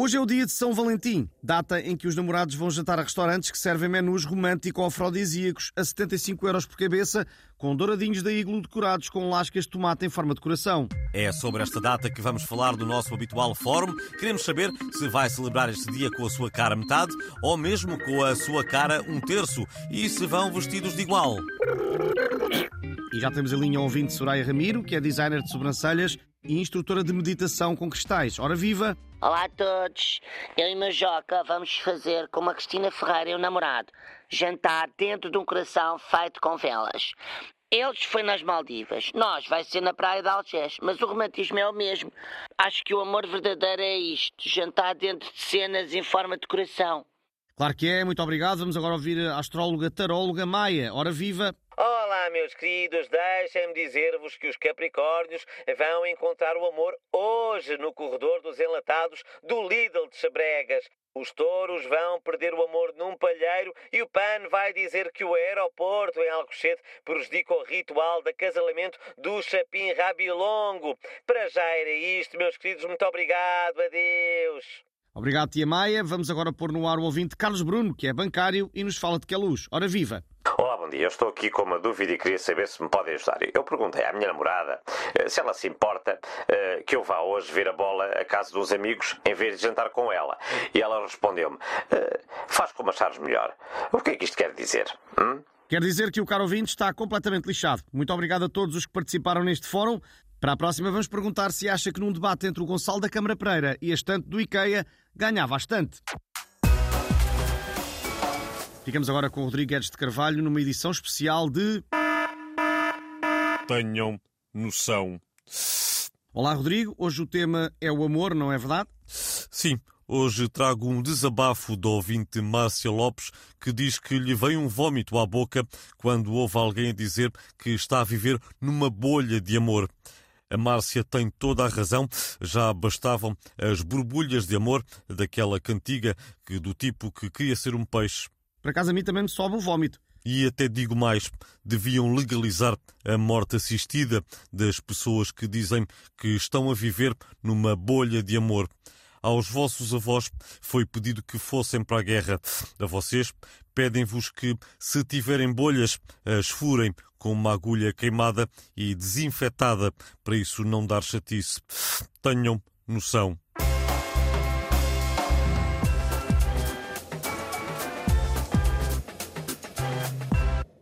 Hoje é o dia de São Valentim, data em que os namorados vão jantar a restaurantes que servem menus romântico-afrodisíacos a 75 euros por cabeça, com douradinhos da iglo decorados com lascas de tomate em forma de coração. É sobre esta data que vamos falar do nosso habitual fórum. Queremos saber se vai celebrar este dia com a sua cara metade ou mesmo com a sua cara um terço e se vão vestidos de igual. E já temos a linha ouvinte Soraya Ramiro, que é designer de sobrancelhas e instrutora de meditação com cristais. Ora viva! Olá a todos! Eu e Majoca vamos fazer com a Cristina Ferreira e o namorado jantar dentro de um coração feito com velas. Eles foi nas Maldivas, nós vai ser na praia de Algés, mas o romantismo é o mesmo. Acho que o amor verdadeiro é isto, jantar dentro de cenas em forma de coração. Claro que é, muito obrigado. Vamos agora ouvir a astróloga taróloga Maia. Ora viva! Meus queridos, deixem-me dizer-vos que os Capricórnios vão encontrar o amor hoje no corredor dos enlatados do Lidl de Chabregas. Os touros vão perder o amor num palheiro e o PAN vai dizer que o aeroporto em Alcochete prejudica o ritual de acasalamento do Chapim Rabilongo. Para já era isto, meus queridos. Muito obrigado. Adeus. Obrigado, tia Maia. Vamos agora pôr no ar o ouvinte Carlos Bruno, que é bancário e nos fala de que é luz. Ora viva! Bom dia. Eu estou aqui com uma dúvida e queria saber se me podem ajudar. Eu perguntei à minha namorada eh, se ela se importa eh, que eu vá hoje ver a bola à casa dos amigos em vez de jantar com ela. E ela respondeu-me: eh, faz como achares melhor. O que é que isto quer dizer? Hum? Quer dizer que o caro ouvinte está completamente lixado. Muito obrigado a todos os que participaram neste fórum. Para a próxima, vamos perguntar se acha que num debate entre o Gonçalo da Câmara Pereira e a estante do IKEA ganhava a estante. Ficamos agora com o Rodrigo Guedes de Carvalho numa edição especial de. Tenham noção. Olá, Rodrigo. Hoje o tema é o amor, não é verdade? Sim, hoje trago um desabafo do ouvinte Márcia Lopes que diz que lhe veio um vômito à boca quando ouve alguém dizer que está a viver numa bolha de amor. A Márcia tem toda a razão. Já bastavam as borbulhas de amor daquela cantiga que, do tipo que queria ser um peixe. Por acaso a mim também me sobe o vómito. E até digo mais, deviam legalizar a morte assistida das pessoas que dizem que estão a viver numa bolha de amor. Aos vossos avós foi pedido que fossem para a guerra. A vocês pedem-vos que, se tiverem bolhas, as furem com uma agulha queimada e desinfetada, para isso não dar chatice. Tenham noção.